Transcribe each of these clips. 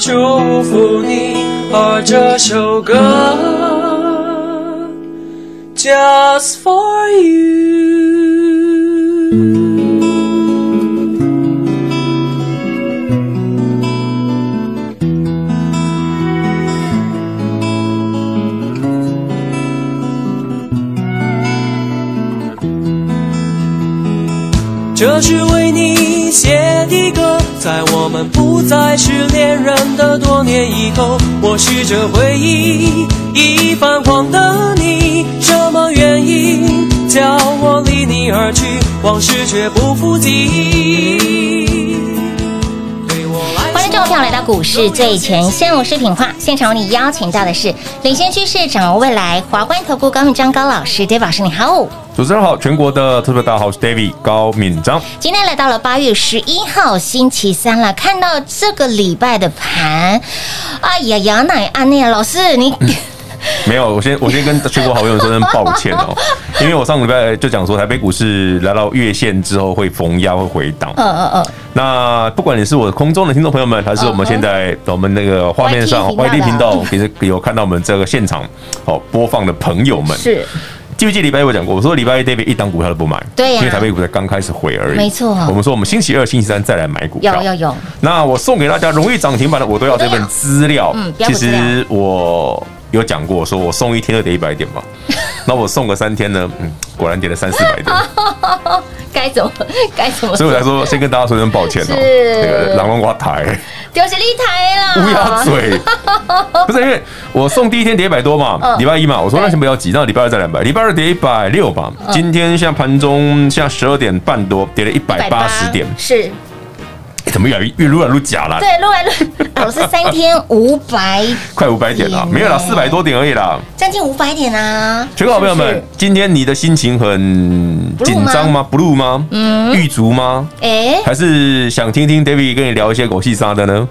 祝福你。而这首歌 Just for you。 这是为你写的歌，在我们不再是恋人的多年以后，我试着回忆已泛黄的你，什么原因叫我离你而去，往事却不复记。忆迎众朋友来到股市最前线，我是品化，现场为你邀请到的是领先趋势、掌握未来华冠投顾高敏章高老师，David 老师你好。主持人好，全国的特别大家好，我是 David 高敏章。今天来到了八月十一号星期三了，看到这个礼拜的盘，哎呀呀，奶安内老师你、嗯、没有，我先我先跟全国好朋友说声抱歉哦，因为我上个礼拜就讲说台北股市来到月线之后会逢压会回档，嗯嗯嗯。那不管你是我的空中的听众朋友们，还是我们现在我们那个画面上 YT 频道，其实有看到我们这个现场哦播放的朋友们是。记不记得礼拜一我讲过，我说礼拜一 David 一档股票都不买，对呀、啊，因为台北股才刚开始回而已，没错。我们说我们星期二、星期三再来买股票，有有有。那我送给大家容易涨停板的，我都要这份资料。嗯，其实我有讲过，说我送一天就跌一百点嘛，那我送个三天呢，嗯，果然跌了三四百点。该怎么该怎么？所以我才说，先跟大家说声抱歉哦，那个狼龙瓜台。丢起立台了！乌鸦嘴，不是因为我送第一天跌一百多嘛，礼拜一嘛，我说那先不要急，那礼拜二再两百，礼拜二跌一百六吧，今天像盘中像十二点半多跌了一百八十点，是。怎么越来越越来越假了？对，越来越，老师三天五百，快五百点了，没有了，四百多点而已啦，将近五百点啊！全国好朋友们，今天你的心情很紧张吗？Blue 吗？嗯，郁卒吗？哎，还是想听听 David 跟你聊一些狗屁啥的呢？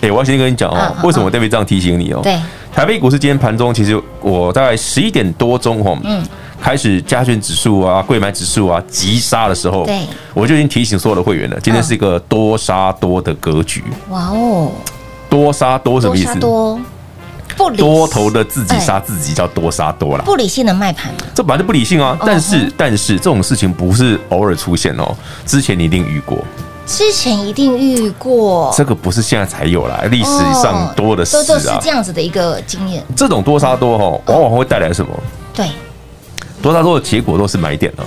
哎，我要先跟你讲哦，为什么 David 这样提醒你哦？对，台北股市今天盘中，其实我大概十一点多钟哦，嗯。开始加权指数啊，柜买指数啊急杀的时候，对，我就已经提醒所有的会员了，今天是一个多杀多的格局。哇哦，多杀多什么意思？多不理多头的自己杀自己叫多杀多了，不理性的卖盘，这本来就不理性啊。但是但是这种事情不是偶尔出现哦，之前你一定遇过，之前一定遇过，这个不是现在才有啦，历史上多的事啊，都是这样子的一个经验。这种多杀多哈，往往会带来什么？对。多大多的结果都是买点了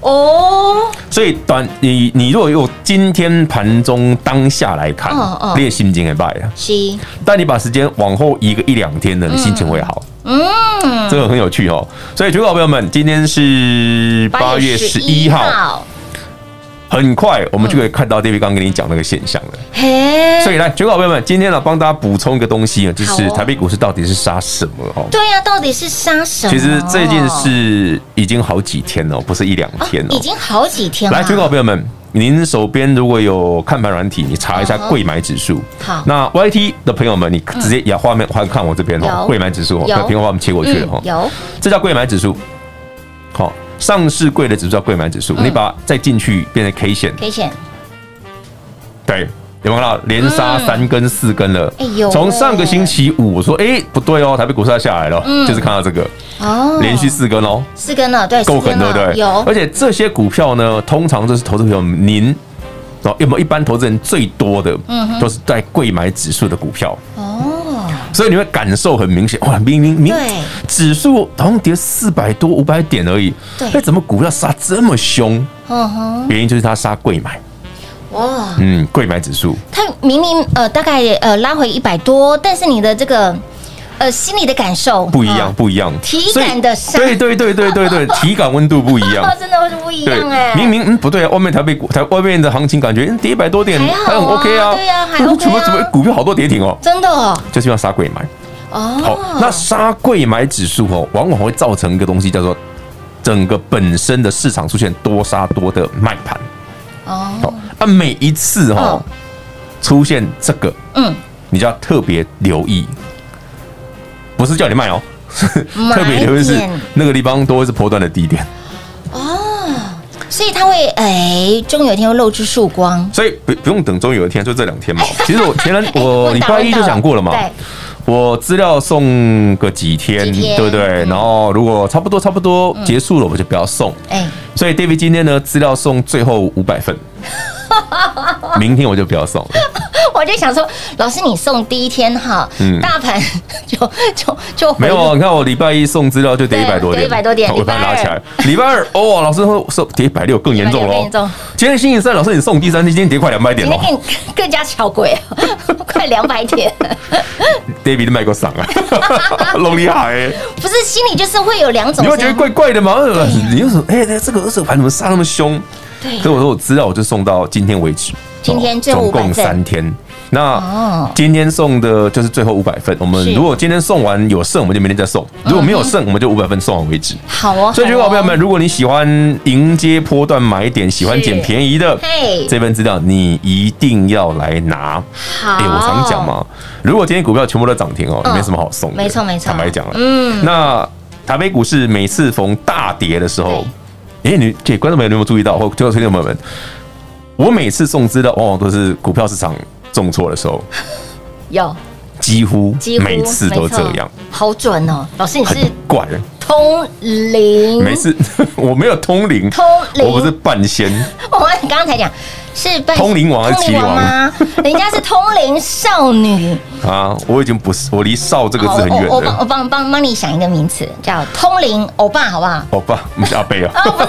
哦，所以短你你如果用今天盘中当下来看，你的心情也败啊。是，但你把时间往后移个一两天呢，你心情会好。嗯，这个很有趣哦。所以，全国朋友们，今天是八月十一号。很快，我们就可以看到 David 刚跟你讲那个现象了。嘿，所以来，全国好朋友们，今天呢，帮大家补充一个东西啊，就是台北股市到底是杀什么？哦，对呀，到底是杀什么？其实这件事已经好几天了，不是一两天了，已经好几天了。来，全国好朋友们，您手边如果有看盘软体，你查一下贵买指数。好，那 YT 的朋友们，你直接摇画面，看看我这边哦，贵买指数哦，那屏幕画面切过去了哦。有，这叫贵买指数。好。上市贵的指数叫贵买指数，你把它再进去变成 K 线，K 线，对，有没有看到？连杀三根四根了？从上个星期五我说，哎，不对哦，台北股市要下来了，就是看到这个。哦，连续四根哦，四根了，对，够狠，对不对？有，而且这些股票呢，通常都是投资朋友您哦，有没有一般投资人最多的，嗯，都是在贵买指数的股票。哦。所以你会感受很明显，哇，明明明指数好像跌四百多五百点而已，那怎么股票杀这么凶？原因就是它杀贵买，哇，嗯，贵买指数，它明明呃大概呃拉回一百多，但是你的这个。呃，心里的感受不一样，不一样。体感的伤，对对对对对对，体感温度不一样，真的会是不一样哎。明明嗯不对啊，外面台北股台外面的行情感觉跌一百多点还很 OK 啊，对呀，还 OK 怎么怎么股票好多跌停哦，真的哦，就是要杀贵买。哦，好，那杀贵买指数哦，往往会造成一个东西叫做整个本身的市场出现多杀多的卖盘。哦，好，那每一次哦出现这个，嗯，你就要特别留意，不是叫你卖哦，特别留意是那个地方都会是波段的低点。所以它会哎，终有一天会露出曙光。所以不不用等终有一天，就这两天嘛。其实我前两我 礼拜一就讲过了嘛。我资料送个几天，对不对？然后如果差不多差不多结束了，我就不要送。哎。所以 David 今天呢，资料送最后五百份。明天我就不要送了。我就想说，老师你送第一天哈，嗯，大盘就就就没有。你看我礼拜一送资料就跌一百多点，跌一百多点。我把它拿起来。礼拜二哦，老师说送跌一百六更严重了。今天星期三，老师你送第三天，今天跌快两百点了。今天更加巧鬼，快两百点。David 卖过嗓啊，龙厉害。不是心里就是会有两种，你会觉得怪怪的吗？你又说，哎，这个二手盘怎么杀那么凶？所以我说我资料我就送到今天为止。今天总共三天，那今天送的就是最后五百份。我们如果今天送完有剩，我们就明天再送；如果没有剩，我们就五百份送完为止。好哦。所以，各位朋友们，如果你喜欢迎接波段买点，喜欢捡便宜的，嘿，这份资料你一定要来拿。好，哎，我常讲嘛，如果今天股票全部都涨停哦，没什么好送的。没错没错，坦白讲了，嗯，那台北股市每次逢大跌的时候，哎，你这观众朋友有没有注意到？或听众朋友们？我每次送资料，往往都是股票市场重挫的时候，有几乎每次都这样，好准哦，老师你是怪通灵，没事，我没有通灵，通灵，我不是半仙，我刚刚才讲是半通灵王还是麒麟王吗？人家是通灵少女。啊，我已经不是，我离少这个字很远我帮我帮帮帮你想一个名词，叫通灵欧巴，好不好？欧巴，不是阿贝啊，不是。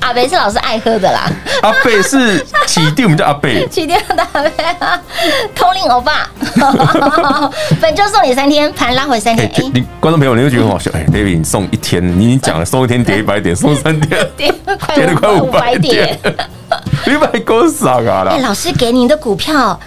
阿北是老师爱喝的啦。阿北是起定，我们叫阿北。起定的阿伯，通灵欧巴。本周送你三天，盘拉回三天。你观众朋友，你会觉得很好笑？哎，David，你送一天，你讲了送一天跌一百点，送三天 跌跌了快五百点，你买够傻啊！哎，老师给你的股票，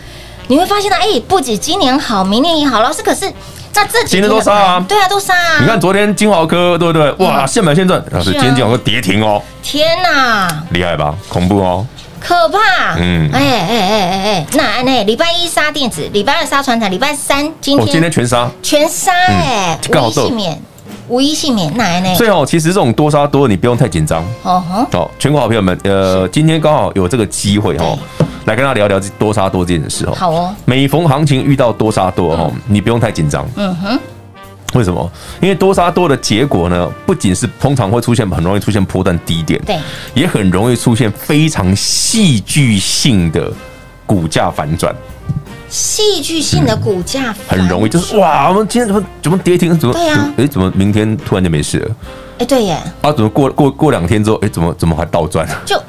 你会发现呢，哎，不止今年好，明年也好。老师可是。那这今天都杀啊，对啊，都杀啊！你看昨天金华科，对不对？哇，现买现赚。老师，今天金华科跌停哦！天哪，厉害吧？恐怖哦，可怕。嗯，哎哎哎哎哎，那那礼拜一杀电子，礼拜二杀船产，礼拜三今天今天全杀，全杀哎，无一幸免，无一幸免。那那，所以哦，其实这种多杀多，你不用太紧张。哦好，全国好朋友们，呃，今天刚好有这个机会哦。来跟他聊聊多杀多这件事哦。好哦。每逢行情遇到多杀多哦，你不用太紧张。嗯哼。为什么？因为多杀多的结果呢，不仅是通常会出现很容易出现波段低点，对，也很容易出现非常戏剧性的股价反转。戏剧性的股价很容易就是哇，我们今天怎么怎么跌停？怎么对呀？哎，怎么明天突然就没事了？哎，对耶。啊，怎么过过过两天之后，哎，怎么怎么还倒转？就。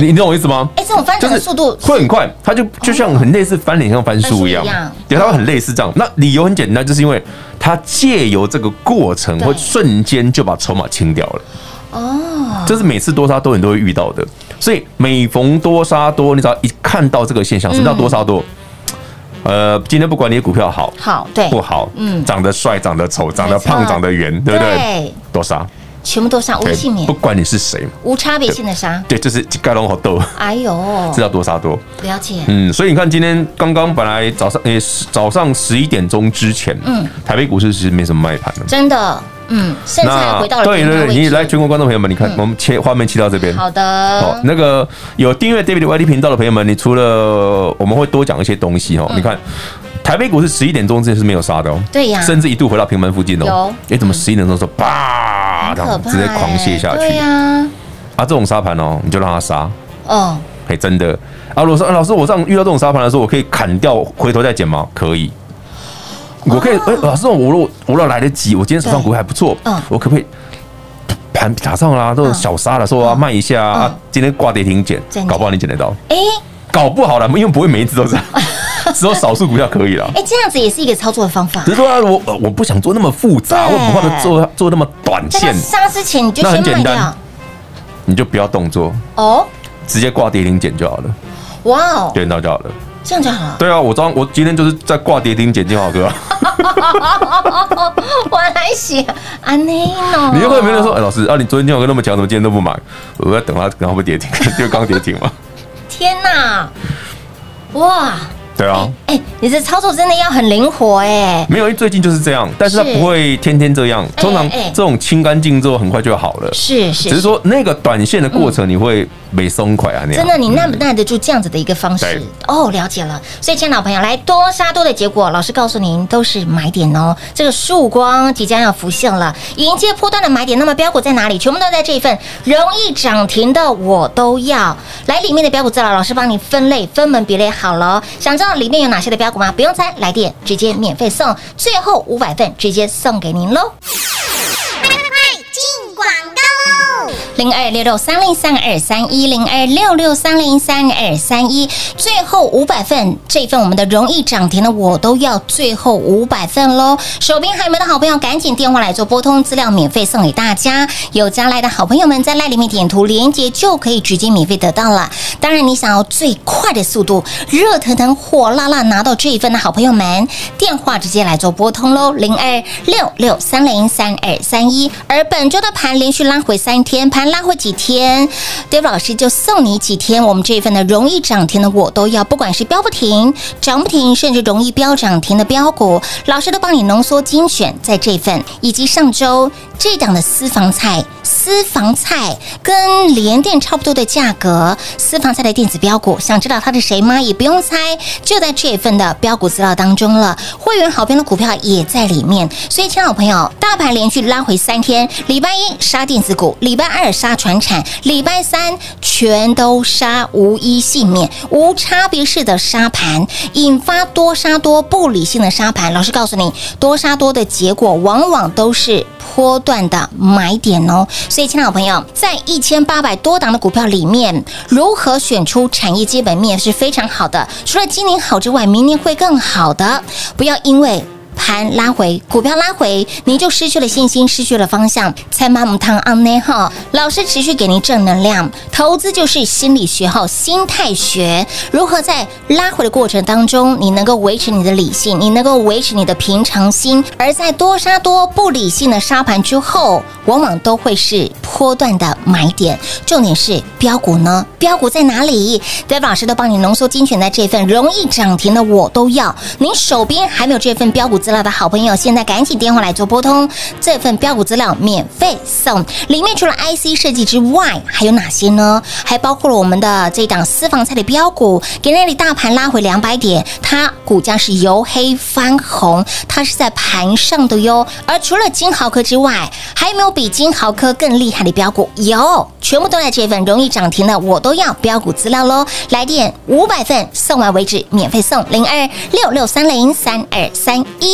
你你懂我意思吗？哎，这种翻转的速度会很快，它就就像很类似翻脸，像翻书一样，对，它会很类似这样。那理由很简单，就是因为它借由这个过程，会瞬间就把筹码清掉了。哦，这是每次多杀多你都会遇到的。所以每逢多杀多，你只要一看到这个现象，什么叫多杀多？呃，今天不管你的股票好，好对不好，嗯，长得帅，长得丑，长得胖，长得圆，对不对？多杀。全部都杀，无幸免，不管你是谁，无差别性的杀，对，就是盖龙好逗，哎呦，知道多杀多，了解，嗯，所以你看今天刚刚本来早上诶，早上十一点钟之前，嗯，台北股市其实没什么卖盘的，真的，嗯，现在回到了对对对，你来全国观众朋友们，你看我们切画面切到这边，好的，好，那个有订阅 David YT 频道的朋友们，你除了我们会多讲一些东西哦，你看。台北股市十一点钟之前是没有杀的哦，对呀，甚至一度回到平盘附近哦。有，哎，怎么十一点钟时直接狂泻下去？啊，这种沙盘哦，你就让它杀。哦，哎，真的。啊，如果说老师，我这样遇到这种沙盘的时候，我可以砍掉，回头再捡吗？可以。我可以，哎，老师，我如果我如果来得及，我今天手上股还不错，嗯，我可不可以盘打上啦？这种小杀的时候啊，卖一下啊，今天挂跌停捡，搞不好你捡得到。哎，搞不好了，因为不会每一次都这样。只有少数股票可以了。哎，这样子也是一个操作的方法。只是说，我我不想做那么复杂，我不怕做做那么短线。杀之前你就先卖掉，你就不要动作哦，直接挂跌停减就好了。哇哦，点到就好了。这样就好了。对啊，我昨我今天就是在挂跌停捡金豪科。我还写啊，你呢？你又会没人说，哎，老师啊，你昨天金豪科那么强，怎么今天都不买？我在等他，然后不跌停，就刚跌停嘛。天哪！哇！对啊，哎，你这操作真的要很灵活哎。没有，最近就是这样，但是它不会天天这样。通常这种清干净之后，很快就好了。是是，只是说那个短线的过程，你会没松快啊那样。真的，你耐不耐得住这样子的一个方式？哦，了解了。所以，亲爱的朋友，来多杀多的结果，老师告诉您都是买点哦。这个曙光即将要浮现了，迎接波段的买点。那么标股在哪里？全部都在这一份容易涨停的，我都要来里面的标股资料，老师帮你分类分门别类好了。想知道里面有哪些的标股吗？不用猜，来电直接免费送，最后五百份直接送给您喽！快快快进广告喽！零二六六三零三二三一零二六六三零三二三一，最后五百份，这份我们的容易涨停的我都要，最后五百份喽！手边还没的好朋友，赶紧电话来做拨通，资料免费送给大家。有加来的好朋友们，在赖里面点图连接就可以直接免费得到了。当然，你想要最快的速度，热腾腾、火辣辣拿到这一份的好朋友们，电话直接来做拨通喽，零二六六三零三二三一。而本周的盘连续拉回三天，盘。拉回几天，David 老师就送你几天。我们这份的容易涨停的，我都要。不管是飙不停、涨不停，甚至容易飙涨停的标股，老师都帮你浓缩精选在这份。以及上周这档的私房菜，私房菜跟联电差不多的价格，私房菜的电子标股，想知道它是谁吗？也不用猜，就在这份的标股资料当中了。会员好评的股票也在里面。所以，亲爱的朋友，大盘连续拉回三天，礼拜一杀电子股，礼拜二。杀传产，礼拜三全都杀，无一幸免，无差别式的杀盘，引发多杀多不理性的杀盘。老师告诉你，多杀多的结果往往都是波段的买点哦。所以，亲爱的朋友，在一千八百多档的股票里面，如何选出产业基本面是非常好的。除了今年好之外，明年会更好的。不要因为。盘拉回，股票拉回，你就失去了信心，失去了方向。猜妈母汤安内哈，老师持续给您正能量。投资就是心理学哈，心态学。如何在拉回的过程当中，你能够维持你的理性，你能够维持你的平常心。而在多杀多不理性的杀盘之后，往往都会是波段的买点。重点是标股呢？标股在哪里？David 老师都帮你浓缩精选在这份容易涨停的，我都要。您手边还没有这份标股资料的好朋友，现在赶紧电话来做拨通，这份标股资料免费送。里面除了 IC 设计之外，还有哪些呢？还包括了我们的这档私房菜的标股，给那里大盘拉回两百点，它股价是由黑翻红，它是在盘上的哟。而除了金豪科之外，还有没有比金豪科更厉害的标股？有，全部都在这份容易涨停的，我都要标股资料喽。来电五百份，送完为止，免费送零二六六三零三二三一。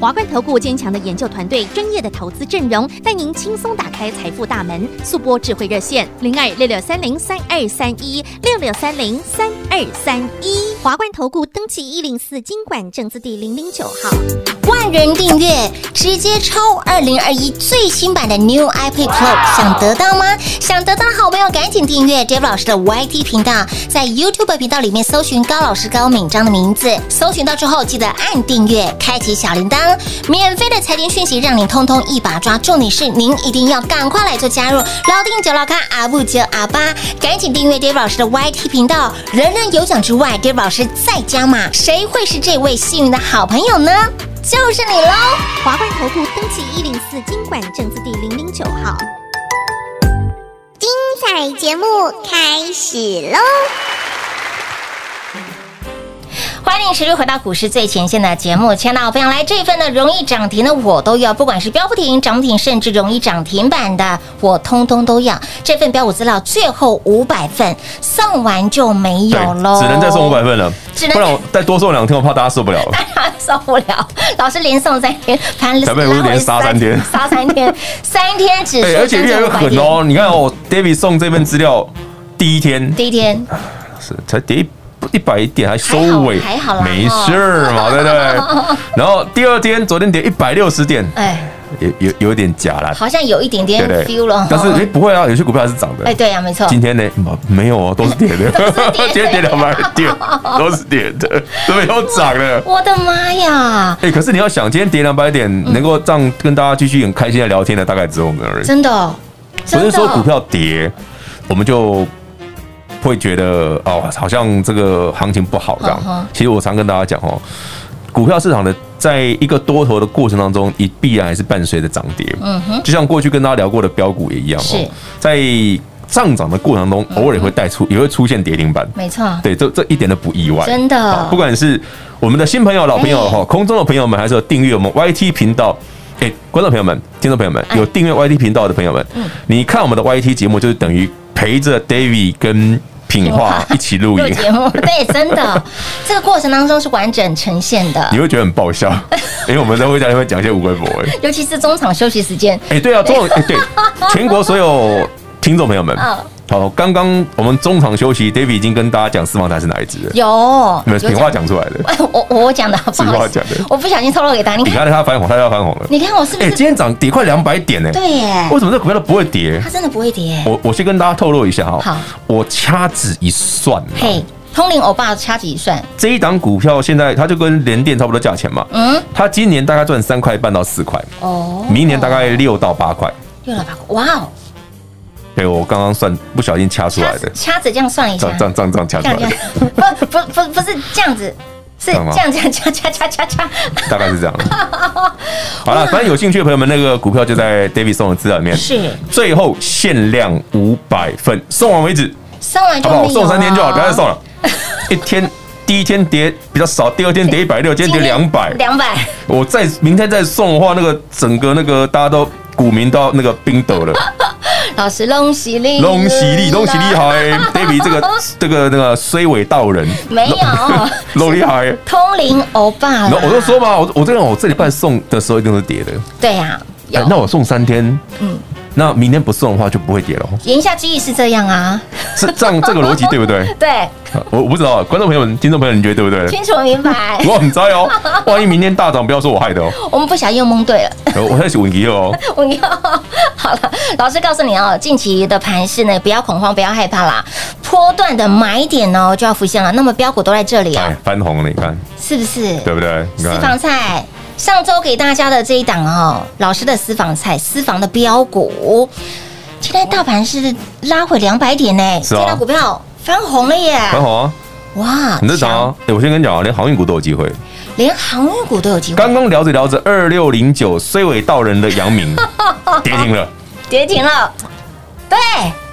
华冠投顾坚强的研究团队，专业的投资阵容，带您轻松打开财富大门。速拨智慧热线零二六六三零三二三一六六三零三二三一。华冠投顾登记一零四经管证字第零零九号。万人订阅，直接抽二零二一最新版的 New iPad Pro，想得到吗？想得到的好朋友赶紧订阅 David 老师的 YT 频道，在 YouTube 频道里面搜寻高老师高敏章的名字，搜寻到之后记得按订阅，开启小铃铛。免费的财经讯息，让你通通一把抓。重点是您一定要赶快来做加入，老定九老咖阿布九阿八，赶紧订阅 d a v i 老师的 YT 频道，人人有奖之外 d a v i 老师再加码，谁会是这位幸运的好朋友呢？就是你喽！华冠投顾登记一零四经管证字第零零九号，精彩节目开始喽！欢迎持续回到股市最前线的节目，亲爱的好朋友，来这一份呢，容易涨停的我都要，不管是标不停、涨停，甚至容易涨停板的，我通通都要。这份标股资料最后五百份送完就没有喽，只能再送五百份了，只能不然我再多送两天，我怕大家受不了了。大家受不了，老师连送三天，盘咱们连杀三天，杀三天，三天只而且越来越狠哦！你看哦，David 送这份资料第一天，第一天是才跌一。百点还收尾，还好啦，没事儿嘛，对不对？然后第二天，昨天跌一百六十点，哎，有有有点假了，好像有一点点 feel 了。但是哎，不会啊，有些股票还是涨的。哎，对呀，没错。今天呢，没有哦，都是跌的。今天跌两百点，都是跌的，都没有涨的。我的妈呀！哎，可是你要想，今天跌两百点，能够这样跟大家继续很开心的聊天的，大概只有我们而已。真的，不是说股票跌，我们就。会觉得哦，好像这个行情不好这样。其实我常跟大家讲哦，股票市场的在一个多头的过程当中，也必然还是伴随着涨跌。嗯哼，就像过去跟大家聊过的标股也一样哦，在上涨的过程中，偶尔也会带出，也会出现跌停板。没错，对，这这一点都不意外。真的，不管是我们的新朋友、老朋友哈，空中的朋友们，还是有订阅我们 YT 频道，哎，观众朋友们、听众朋友们，有订阅 YT 频道的朋友们，你看我们的 YT 节目，就是等于。陪着 David 跟品画一起录影节目，对，真的，这个过程当中是完整呈现的。你会觉得很爆笑，因为我们都会在那边讲一些无微博，尤其是中场休息时间。哎，对啊，中场，哎，对，全国所有听众朋友们。好，刚刚我们中场休息，David 已经跟大家讲私房菜是哪一只了。有，你们品话讲出来的。我我讲的，实话讲的，我不小心透露给大家。你看他翻红，他要翻红了。你看我是不是？哎，今天涨跌快两百点呢。对耶。为什么这股票都不会跌？它真的不会跌。我我先跟大家透露一下哈。好。我掐指一算，嘿，通灵欧巴掐指一算，这一档股票现在它就跟联电差不多价钱嘛。嗯。它今年大概赚三块半到四块。哦。明年大概六到八块。六到八块，哇哦。对，我刚刚算不小心掐出来的，掐指这样算一下，这样这样这样掐出来的，不不不不是这样子，是这样这样掐掐掐掐掐，大概是这样。好了，反正有兴趣的朋友们，那个股票就在 David 送的资料里面，是最后限量五百份，送完为止，送完就好不好？送三天就好，不要再送了。一天第一天跌比较少，第二天跌一百六，今天跌两百，两百。我再明天再送的话，那个整个那个大家都股民都要那个冰斗了。老师，龙喜利，龙喜利，龙喜厉害！David 这个这个那个衰尾道人没有，老厉害，通灵欧巴。然后我就说嘛，我我这个我这礼拜送的时候一定是叠的。对呀，那我送三天，嗯。那明天不送的话就不会跌了。言下之意是这样啊，是这样这个逻辑对不对？对，我我不知道，观众朋友们、听众朋友，你觉得对不对？清楚明白。我很在哦，万一明天大涨，不要说我害的哦。我们不小心又蒙对了。我开始稳一哦。稳一好了，老师告诉你哦，近期的盘势呢，不要恐慌，不要害怕啦。波段的买点哦就要浮现了。那么标股都在这里啊，翻红了，你看是不是？对不对？私房菜。上周给大家的这一档哦，老师的私房菜，私房的标股，今天大盘是拉回两百点呢，这档股票翻红了耶，翻红啊，哇，很正常啊。哎，我先跟你讲啊，连航运股都有机会，连航运股都有机会。刚刚聊着聊着，二六零九虽尾道人的阳明 跌停了，跌停了，对，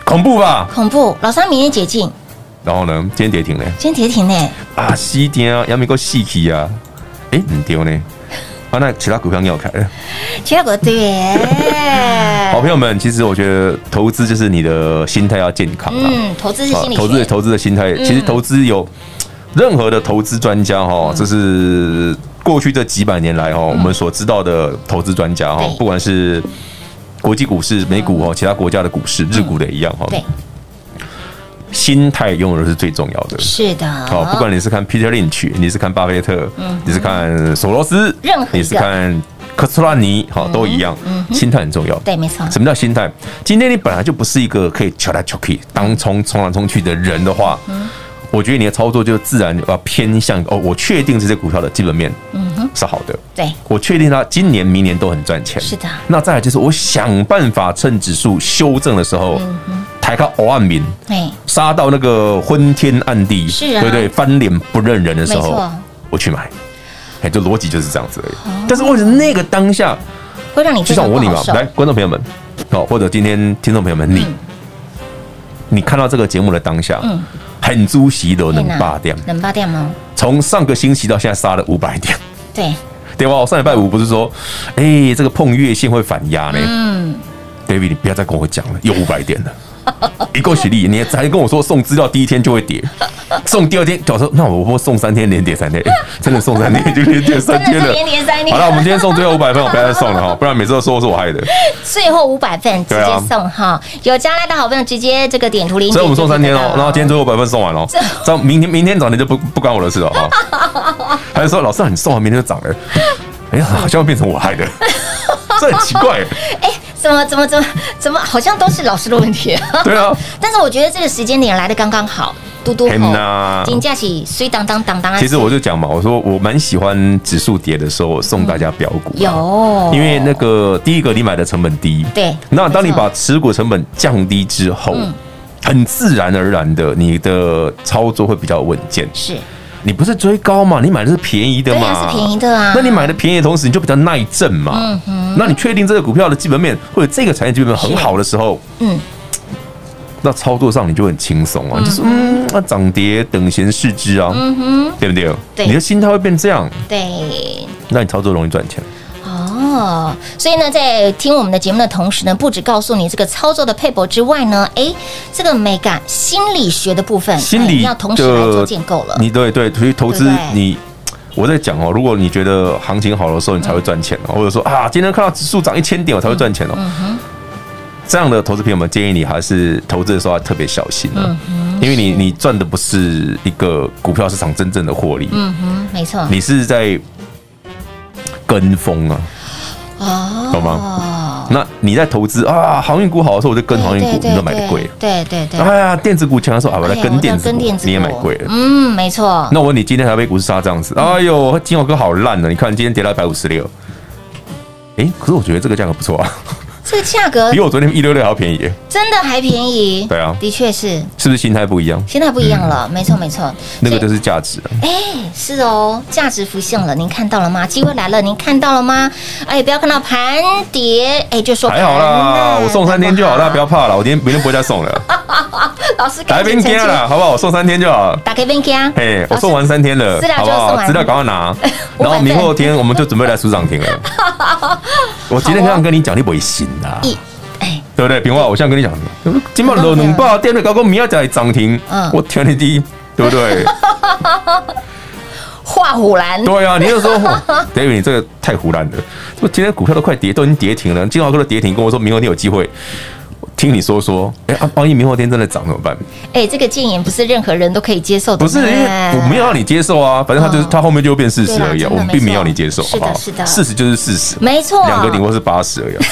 恐怖吧？恐怖。老三明天解禁，然后呢？今天跌停了，今天跌停呢？啊，西天啊，阳明够细气啊，哎，你丢呢。那其他股票你要看，其他股对，好朋友们，其实我觉得投资就是你的心态要健康啊。嗯，投资是心理，投资投资的心态，其实投资有任何的投资专家哈，这是过去这几百年来哈，我们所知道的投资专家哈，不管是国际股市、美股哈，其他国家的股市、日股的一样哈。对。心态永远是最重要的。是的，好，不管你是看 Peter Lynch，你是看巴菲特，嗯，你是看索罗斯，任何你是看科斯拉尼，好，都一样。嗯，心态很重要。对，没错。什么叫心态？今天你本来就不是一个可以敲来敲去、当冲冲来冲去的人的话，嗯，我觉得你的操作就自然要偏向哦，我确定这些股票的基本面，嗯哼，是好的。对，我确定它今年、明年都很赚钱。是的。那再来就是我想办法趁指数修正的时候，嗯抬高欧岸民，杀到那个昏天暗地，是啊，对对，翻脸不认人的时候，我去买，哎，这逻辑就是这样子而已。但是为什么那个当下会让你就像我问你嘛，来，观众朋友们，哦，或者今天听众朋友们，你你看到这个节目的当下，嗯。很猪喜的能霸掉，能霸掉吗？从上个星期到现在杀了五百点，对。对吧？我上礼拜五不是说，哎、欸，这个碰月线会反压呢？嗯，David，你不要再跟我讲了，又五百点了。一够实力，你还跟我说送资料第一天就会跌，送第二天，我说那我不送三天连跌三天，真的送三天 就连跌三天了，连跌三天。好了，我们今天送最后五百份，我不要再送了哈，不然每次都说是我害的。最后五百份直接送哈，有加来的好朋友直接这个点图连结。所以我们送三天哦，然后今天最后五百份送完了，这明天明天早晨就不不关我的事了哈。还是说老师你送完明天就涨了？哎呀，好像会变成我害的，这很奇怪。哎。怎么怎么怎么怎么好像都是老师的问题？对啊，但是我觉得这个时间点来的刚刚好，嘟嘟好，金价起水当当当当。其实我就讲嘛，我说我蛮喜欢指数跌的时候送大家表股，有，因为那个第一个你买的成本低，对，那当你把持股成本降低之后，很自然而然的你的操作会比较稳健，是。你不是追高嘛？你买的是便宜的嘛？是便宜的啊。那你买的便宜的同时，你就比较耐震嘛。嗯哼。那你确定这个股票的基本面或者这个产业基本面很好的时候，嗯，那操作上你就很轻松啊。就是嗯，那涨跌等闲视之啊。嗯哼。对不对？对。你的心态会变这样。对。那你操作容易赚钱。哦，所以呢，在听我们的节目的同时呢，不止告诉你这个操作的配博之外呢，哎，这个美感心理学的部分，心理要同时来做建构了。你对对，所以投资你，我在讲哦，如果你觉得行情好的时候，你才会赚钱哦，或者说啊，今天看到指数涨一千点，我才会赚钱哦。这样的投资朋友们，建议你还是投资的时候要特别小心了，因为你你赚的不是一个股票市场真正的获利。嗯哼，没错，你是在跟风啊。哦，懂吗？那你在投资啊，航运股好的时候，我就跟航运股，你都买的贵。对对对。哎呀，电子股强的时候啊，我来跟电子股，你也买贵了。嗯，没错。那我问你，今天台北股市杀这样子，哎呦，金豪哥好烂呢！你看今天跌到一百五十六。哎，可是我觉得这个价格不错啊。这个价格比我昨天一六六还要便宜，真的还便宜。对啊，的确是，是不是心态不一样？心态不一样了，没错没错，那个就是价值。哎，是哦，价值浮现了，您看到了吗？机会来了，您看到了吗？哎，不要看到盘跌，哎，就说还好啦，我送三天就好，大家不要怕了，我今天明天不会再送了。老师，来边听了，好不好？我送三天就好，打开冰箱。哎，我送完三天了，好不好？资料赶快拿，然后明后天我们就准备来数涨停了。我今天这样跟你讲，你不会信的。对不对？平话，我现在跟你讲，今晚两两百，电力高工明仔载涨停，嗯，我天你低，对不对？画虎烂。对啊，你就说，David，你这个太胡乱了。我今天股票都快跌，都已经跌停了。金华哥的跌停，跟我说明后天有机会。听你说说，哎，万一明后天真的涨怎么办？哎，这个建言不是任何人都可以接受的。不是，因为我没有让你接受啊，反正他就是他后面就会变事实而已。啊我们并没有让你接受，是的，是的，事实就是事实，没错。两个顶多是八十而已。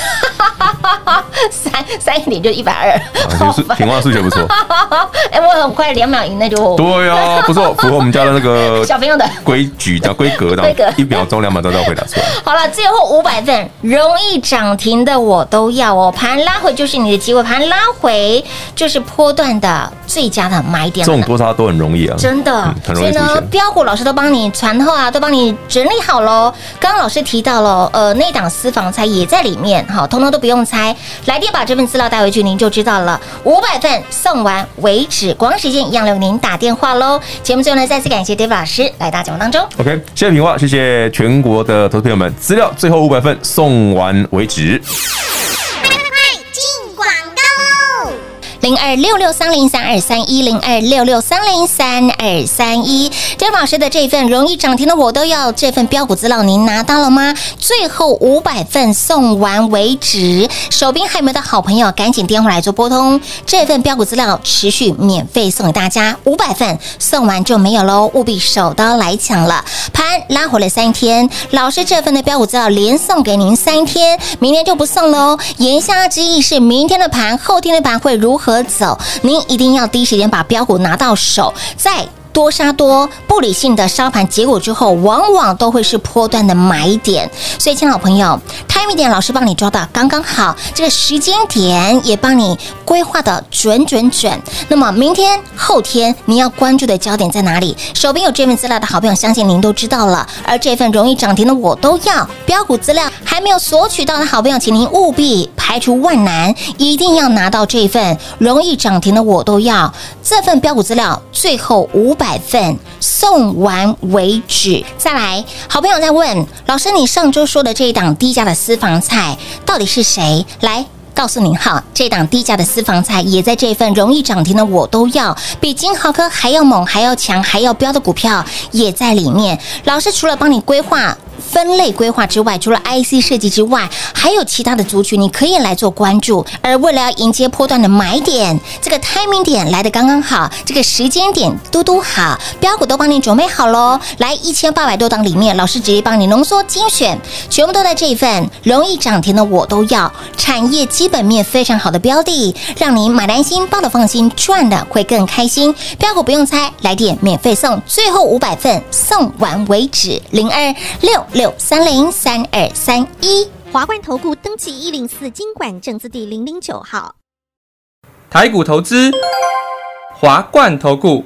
三三一点就一百二，就是平花数学不错。哎，我很快两秒以内就。对啊，不错，符合我们家的那个小朋友的规矩的规格的，规格一秒钟两秒钟都要回答出来。好了，最后五百份容易涨停的我都要哦，盘拉回就是你的机会，盘拉回就是波段的最佳的买点。这种多杀都很容易啊，真的。所以呢，标股老师都帮你传后啊，都帮你整理好喽。刚刚老师提到了，呃，内档私房菜也在里面，好，通通都不用猜。来电把这份资料带回去，您就知道了。五百份送完为止，光时间一样留您打电话喽。节目最后呢，再次感谢 David 老师来到节目当中。OK，谢谢平话，谢谢全国的投资朋友们，资料最后五百份送完为止。零二六六三零三二三一零二六六三零三二三一，张老师的这份容易涨停的我都要，这份标股资料您拿到了吗？最后五百份送完为止，手边还有没有的好朋友，赶紧电话来做拨通，这份标股资料持续免费送给大家，五百份送完就没有喽，务必手刀来抢了。盘拉回了三天，老师这份的标股资料连送给您三天，明天就不送喽。言下之意是明天的盘，后天的盘会如何？走，您一定要第一时间把标股拿到手，再多杀多，不理性的杀盘结果之后，往往都会是波段的买点。所以，亲老朋友，timing 点老师帮你抓到刚刚好，这个时间点也帮你规划的准准准。那么，明天、后天你要关注的焦点在哪里？手边有这份资料的好朋友，相信您都知道了。而这份容易涨停的我都要标股资料还没有索取到的好朋友，请您务必排除万难，一定要拿到这份容易涨停的我都要这份标股资料。最后五百。百份，送完为止。再来，好朋友在问老师，你上周说的这一档低价的私房菜到底是谁？来。告诉您哈，这档低价的私房菜也在这份容易涨停的我都要，比金豪科还要猛、还要强、还要标的股票也在里面。老师除了帮你规划。分类规划之外，除了 IC 设计之外，还有其他的族群你可以来做关注。而为了要迎接波段的买点，这个 timing 点来的刚刚好，这个时间点嘟嘟好，标股都帮你准备好喽。来一千八百多档里面，老师直接帮你浓缩精选，全部都在这一份容易涨停的我都要，产业基本面非常好的标的，让你买的安心，抱的放心，赚的会更开心。标股不用猜，来电免费送，最后五百份送完为止，零二六六。六三零三二三一华冠投顾登记一零四经管证字第零零九号，台股投资华冠投顾，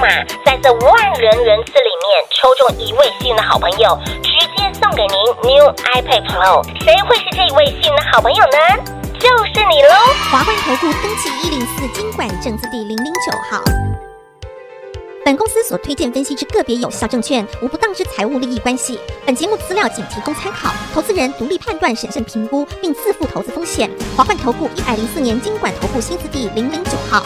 码。在这万人人次里面抽中一位幸运的好朋友，直接送给您 New iPad Pro。谁会是这一位幸运的好朋友呢？就是你喽！华冠投顾登记一零四金管证字第零零九号。本公司所推荐分析之个别有效证券，无不当之财务利益关系。本节目资料仅提供参考，投资人独立判断、审慎评估，并自负投资风险。华冠投顾一百零四年金管投顾新字第零零九号。